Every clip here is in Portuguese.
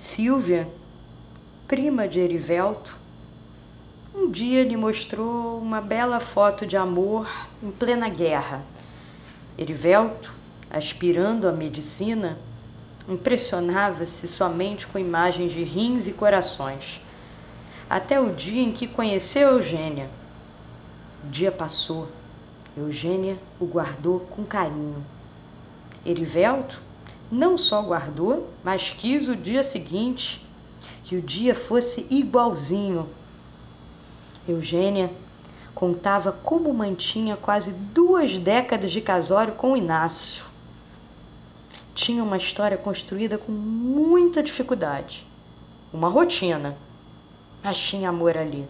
Silvia, prima de Erivelto, um dia lhe mostrou uma bela foto de amor em plena guerra. Erivelto, aspirando à medicina, impressionava-se somente com imagens de rins e corações. Até o dia em que conheceu Eugênia. O dia passou. Eugênia o guardou com carinho. Erivelto não só guardou, mas quis o dia seguinte que o dia fosse igualzinho. Eugênia contava como mantinha quase duas décadas de casório com Inácio. Tinha uma história construída com muita dificuldade, uma rotina, mas tinha amor ali.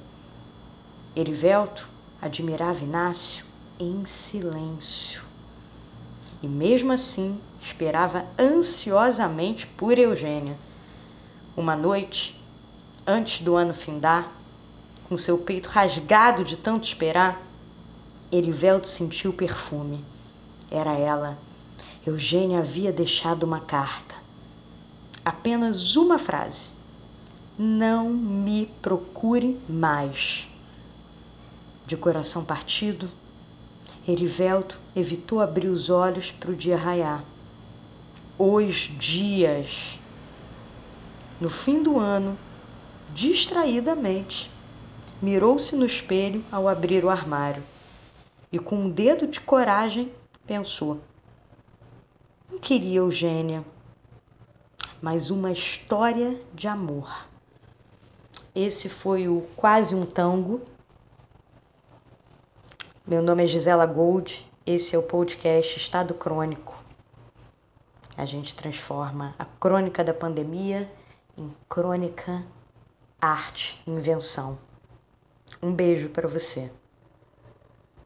Erivelto admirava Inácio em silêncio. E mesmo assim esperava ansiosamente por Eugênia. Uma noite, antes do ano findar, com seu peito rasgado de tanto esperar, Erivelto sentiu o perfume. Era ela. Eugênia havia deixado uma carta. Apenas uma frase. Não me procure mais. De coração partido, Erivelto evitou abrir os olhos para o dia raiar. Os dias. No fim do ano, distraidamente, mirou-se no espelho ao abrir o armário e, com um dedo de coragem, pensou: Não queria Eugênia, mas uma história de amor. Esse foi o Quase um Tango. Meu nome é Gisela Gold, esse é o podcast Estado Crônico. A gente transforma a crônica da pandemia em crônica, arte, invenção. Um beijo para você.